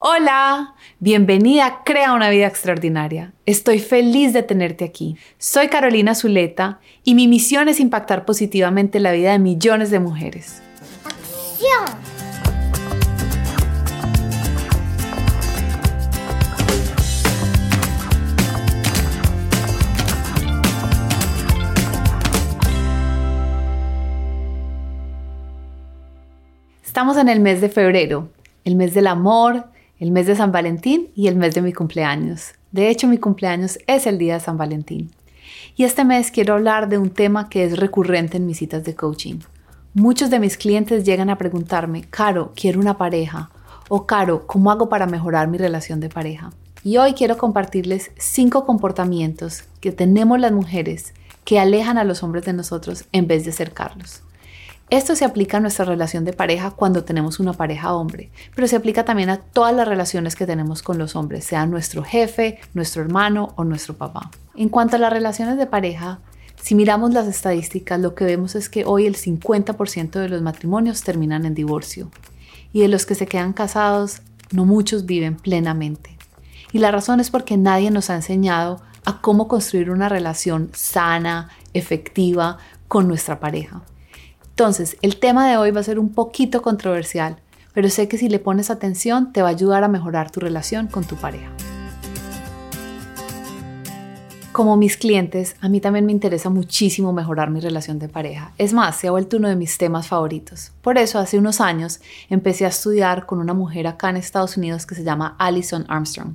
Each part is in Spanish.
Hola, bienvenida a Crea una vida extraordinaria. Estoy feliz de tenerte aquí. Soy Carolina Zuleta y mi misión es impactar positivamente la vida de millones de mujeres. ¡Acción! Estamos en el mes de febrero, el mes del amor, el mes de San Valentín y el mes de mi cumpleaños. De hecho, mi cumpleaños es el día de San Valentín. Y este mes quiero hablar de un tema que es recurrente en mis citas de coaching. Muchos de mis clientes llegan a preguntarme, Caro, quiero una pareja. O Caro, ¿cómo hago para mejorar mi relación de pareja? Y hoy quiero compartirles cinco comportamientos que tenemos las mujeres que alejan a los hombres de nosotros en vez de acercarlos. Esto se aplica a nuestra relación de pareja cuando tenemos una pareja hombre, pero se aplica también a todas las relaciones que tenemos con los hombres, sea nuestro jefe, nuestro hermano o nuestro papá. En cuanto a las relaciones de pareja, si miramos las estadísticas, lo que vemos es que hoy el 50% de los matrimonios terminan en divorcio y de los que se quedan casados, no muchos viven plenamente. Y la razón es porque nadie nos ha enseñado a cómo construir una relación sana, efectiva con nuestra pareja. Entonces, el tema de hoy va a ser un poquito controversial, pero sé que si le pones atención te va a ayudar a mejorar tu relación con tu pareja. Como mis clientes, a mí también me interesa muchísimo mejorar mi relación de pareja. Es más, se ha vuelto uno de mis temas favoritos. Por eso, hace unos años empecé a estudiar con una mujer acá en Estados Unidos que se llama Alison Armstrong.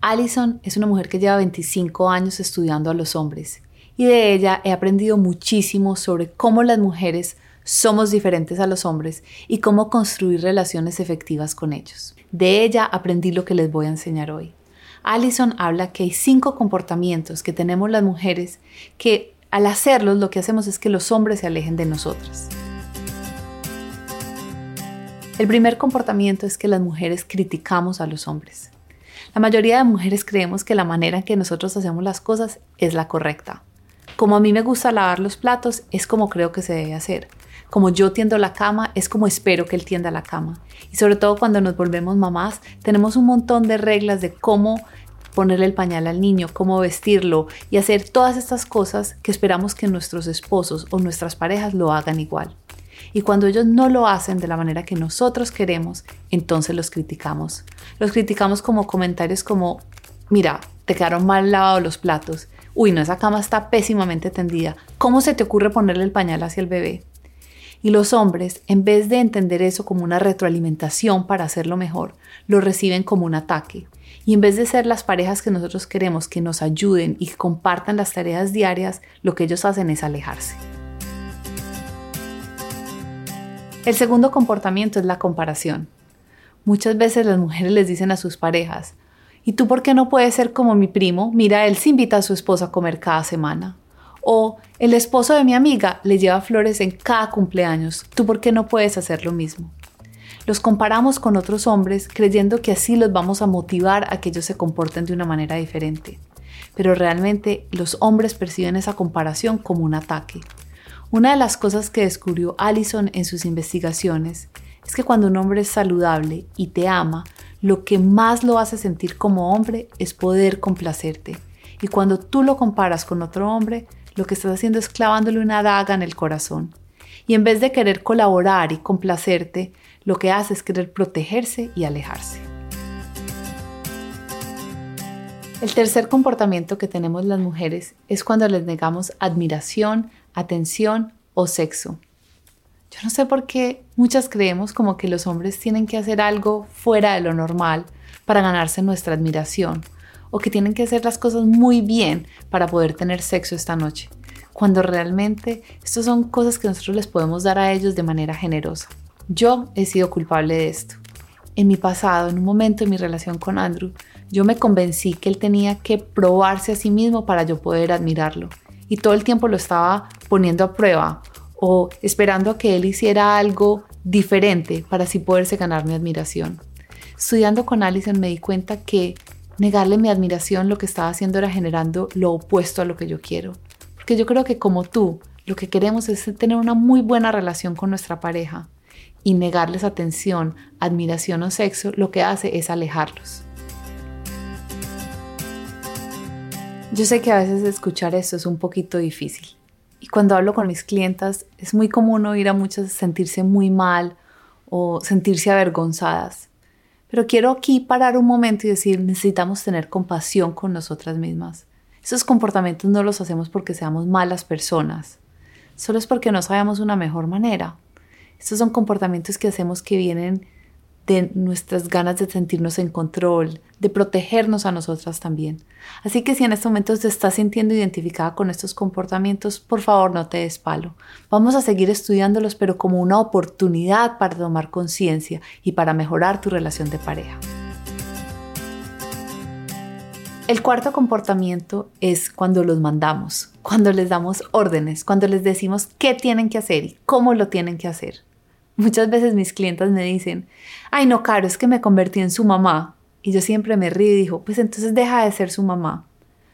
Alison es una mujer que lleva 25 años estudiando a los hombres y de ella he aprendido muchísimo sobre cómo las mujeres somos diferentes a los hombres y cómo construir relaciones efectivas con ellos. De ella aprendí lo que les voy a enseñar hoy. Allison habla que hay cinco comportamientos que tenemos las mujeres que al hacerlos lo que hacemos es que los hombres se alejen de nosotras. El primer comportamiento es que las mujeres criticamos a los hombres. La mayoría de mujeres creemos que la manera en que nosotros hacemos las cosas es la correcta. Como a mí me gusta lavar los platos, es como creo que se debe hacer como yo tiendo la cama, es como espero que él tienda la cama. Y sobre todo cuando nos volvemos mamás, tenemos un montón de reglas de cómo ponerle el pañal al niño, cómo vestirlo y hacer todas estas cosas que esperamos que nuestros esposos o nuestras parejas lo hagan igual. Y cuando ellos no lo hacen de la manera que nosotros queremos, entonces los criticamos. Los criticamos como comentarios como, mira, te quedaron mal lavados los platos. Uy, no, esa cama está pésimamente tendida. ¿Cómo se te ocurre ponerle el pañal hacia el bebé? Y los hombres, en vez de entender eso como una retroalimentación para hacerlo mejor, lo reciben como un ataque. Y en vez de ser las parejas que nosotros queremos que nos ayuden y compartan las tareas diarias, lo que ellos hacen es alejarse. El segundo comportamiento es la comparación. Muchas veces las mujeres les dicen a sus parejas, ¿y tú por qué no puedes ser como mi primo? Mira, él se invita a su esposa a comer cada semana. O el esposo de mi amiga le lleva flores en cada cumpleaños. ¿Tú por qué no puedes hacer lo mismo? Los comparamos con otros hombres creyendo que así los vamos a motivar a que ellos se comporten de una manera diferente. Pero realmente los hombres perciben esa comparación como un ataque. Una de las cosas que descubrió Allison en sus investigaciones es que cuando un hombre es saludable y te ama, lo que más lo hace sentir como hombre es poder complacerte. Y cuando tú lo comparas con otro hombre, lo que estás haciendo es clavándole una daga en el corazón. Y en vez de querer colaborar y complacerte, lo que hace es querer protegerse y alejarse. El tercer comportamiento que tenemos las mujeres es cuando les negamos admiración, atención o sexo. Yo no sé por qué muchas creemos como que los hombres tienen que hacer algo fuera de lo normal para ganarse nuestra admiración o que tienen que hacer las cosas muy bien para poder tener sexo esta noche, cuando realmente estas son cosas que nosotros les podemos dar a ellos de manera generosa. Yo he sido culpable de esto. En mi pasado, en un momento de mi relación con Andrew, yo me convencí que él tenía que probarse a sí mismo para yo poder admirarlo. Y todo el tiempo lo estaba poniendo a prueba o esperando a que él hiciera algo diferente para así poderse ganar mi admiración. Estudiando con Alison me di cuenta que negarle mi admiración lo que estaba haciendo era generando lo opuesto a lo que yo quiero. Porque yo creo que como tú, lo que queremos es tener una muy buena relación con nuestra pareja. y negarles atención, admiración o sexo, lo que hace es alejarlos. Yo sé que a veces escuchar esto es un poquito difícil. Y cuando hablo con mis clientas es muy común oír a muchas sentirse muy mal o sentirse avergonzadas. Pero quiero aquí parar un momento y decir, necesitamos tener compasión con nosotras mismas. Esos comportamientos no los hacemos porque seamos malas personas, solo es porque no sabemos una mejor manera. Estos son comportamientos que hacemos que vienen de nuestras ganas de sentirnos en control, de protegernos a nosotras también. Así que si en este momento te estás sintiendo identificada con estos comportamientos, por favor no te des palo. Vamos a seguir estudiándolos, pero como una oportunidad para tomar conciencia y para mejorar tu relación de pareja. El cuarto comportamiento es cuando los mandamos, cuando les damos órdenes, cuando les decimos qué tienen que hacer y cómo lo tienen que hacer. Muchas veces mis clientes me dicen, ay no, Caro, es que me convertí en su mamá. Y yo siempre me río y digo, pues entonces deja de ser su mamá.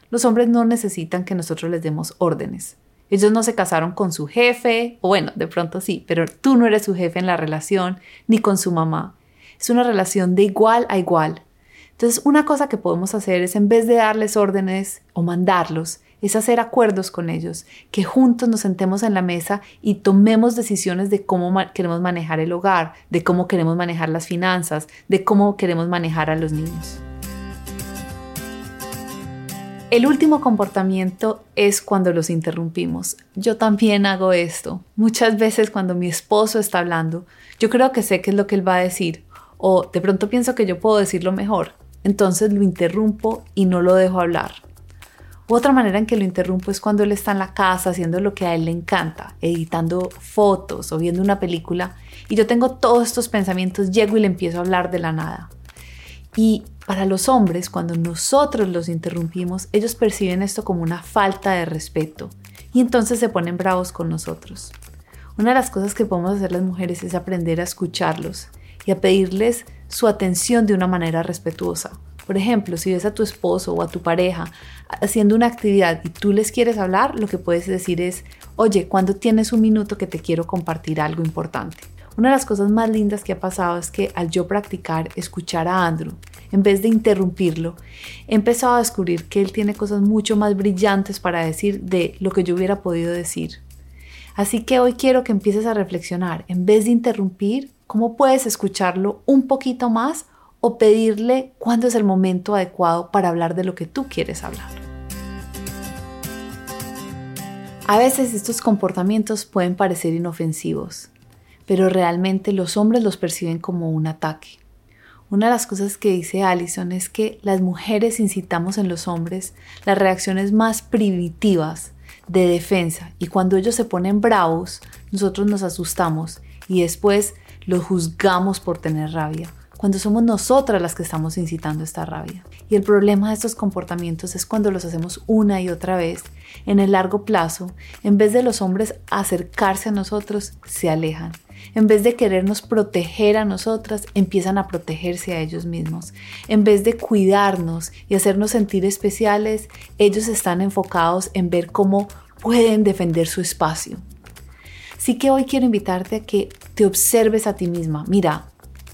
Los hombres no necesitan que nosotros les demos órdenes. Ellos no se casaron con su jefe, o bueno, de pronto sí, pero tú no eres su jefe en la relación, ni con su mamá. Es una relación de igual a igual. Entonces, una cosa que podemos hacer es, en vez de darles órdenes o mandarlos, es hacer acuerdos con ellos, que juntos nos sentemos en la mesa y tomemos decisiones de cómo queremos manejar el hogar, de cómo queremos manejar las finanzas, de cómo queremos manejar a los niños. El último comportamiento es cuando los interrumpimos. Yo también hago esto. Muchas veces cuando mi esposo está hablando, yo creo que sé qué es lo que él va a decir o de pronto pienso que yo puedo decirlo mejor. Entonces lo interrumpo y no lo dejo hablar. Otra manera en que lo interrumpo es cuando él está en la casa haciendo lo que a él le encanta, editando fotos o viendo una película, y yo tengo todos estos pensamientos, llego y le empiezo a hablar de la nada. Y para los hombres, cuando nosotros los interrumpimos, ellos perciben esto como una falta de respeto y entonces se ponen bravos con nosotros. Una de las cosas que podemos hacer las mujeres es aprender a escucharlos y a pedirles su atención de una manera respetuosa. Por ejemplo, si ves a tu esposo o a tu pareja haciendo una actividad y tú les quieres hablar, lo que puedes decir es, oye, ¿cuándo tienes un minuto que te quiero compartir algo importante? Una de las cosas más lindas que ha pasado es que al yo practicar escuchar a Andrew, en vez de interrumpirlo, he empezado a descubrir que él tiene cosas mucho más brillantes para decir de lo que yo hubiera podido decir. Así que hoy quiero que empieces a reflexionar, en vez de interrumpir, ¿cómo puedes escucharlo un poquito más o pedirle cuándo es el momento adecuado para hablar de lo que tú quieres hablar. A veces estos comportamientos pueden parecer inofensivos, pero realmente los hombres los perciben como un ataque. Una de las cosas que dice Allison es que las mujeres incitamos en los hombres las reacciones más primitivas de defensa y cuando ellos se ponen bravos, nosotros nos asustamos y después los juzgamos por tener rabia cuando somos nosotras las que estamos incitando esta rabia. Y el problema de estos comportamientos es cuando los hacemos una y otra vez. En el largo plazo, en vez de los hombres acercarse a nosotros, se alejan. En vez de querernos proteger a nosotras, empiezan a protegerse a ellos mismos. En vez de cuidarnos y hacernos sentir especiales, ellos están enfocados en ver cómo pueden defender su espacio. Así que hoy quiero invitarte a que te observes a ti misma. Mira,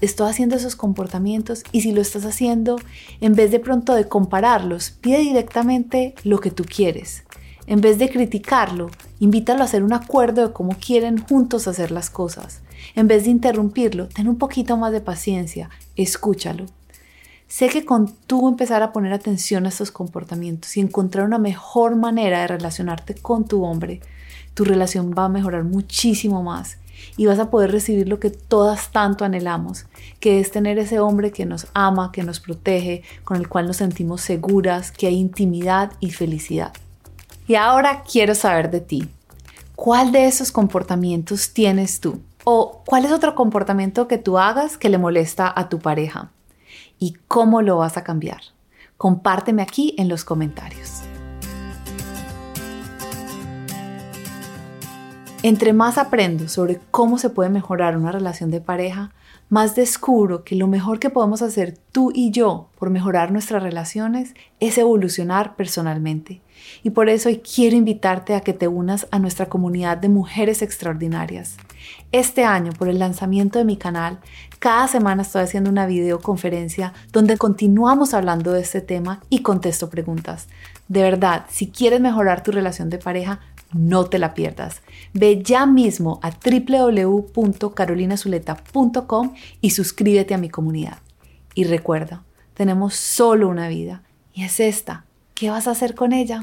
estoy haciendo esos comportamientos y si lo estás haciendo, en vez de pronto de compararlos, pide directamente lo que tú quieres. En vez de criticarlo, invítalo a hacer un acuerdo de cómo quieren juntos hacer las cosas. En vez de interrumpirlo, ten un poquito más de paciencia, escúchalo. Sé que con tú empezar a poner atención a estos comportamientos y encontrar una mejor manera de relacionarte con tu hombre, tu relación va a mejorar muchísimo más y vas a poder recibir lo que todas tanto anhelamos, que es tener ese hombre que nos ama, que nos protege, con el cual nos sentimos seguras, que hay intimidad y felicidad. Y ahora quiero saber de ti. ¿Cuál de esos comportamientos tienes tú? ¿O cuál es otro comportamiento que tú hagas que le molesta a tu pareja? ¿Y cómo lo vas a cambiar? Compárteme aquí en los comentarios. Entre más aprendo sobre cómo se puede mejorar una relación de pareja, más descubro que lo mejor que podemos hacer tú y yo por mejorar nuestras relaciones es evolucionar personalmente. Y por eso quiero invitarte a que te unas a nuestra comunidad de mujeres extraordinarias. Este año, por el lanzamiento de mi canal, cada semana estoy haciendo una videoconferencia donde continuamos hablando de este tema y contesto preguntas. De verdad, si quieres mejorar tu relación de pareja, no te la pierdas. Ve ya mismo a www.carolinazuleta.com y suscríbete a mi comunidad. Y recuerda, tenemos solo una vida y es esta. ¿Qué vas a hacer con ella?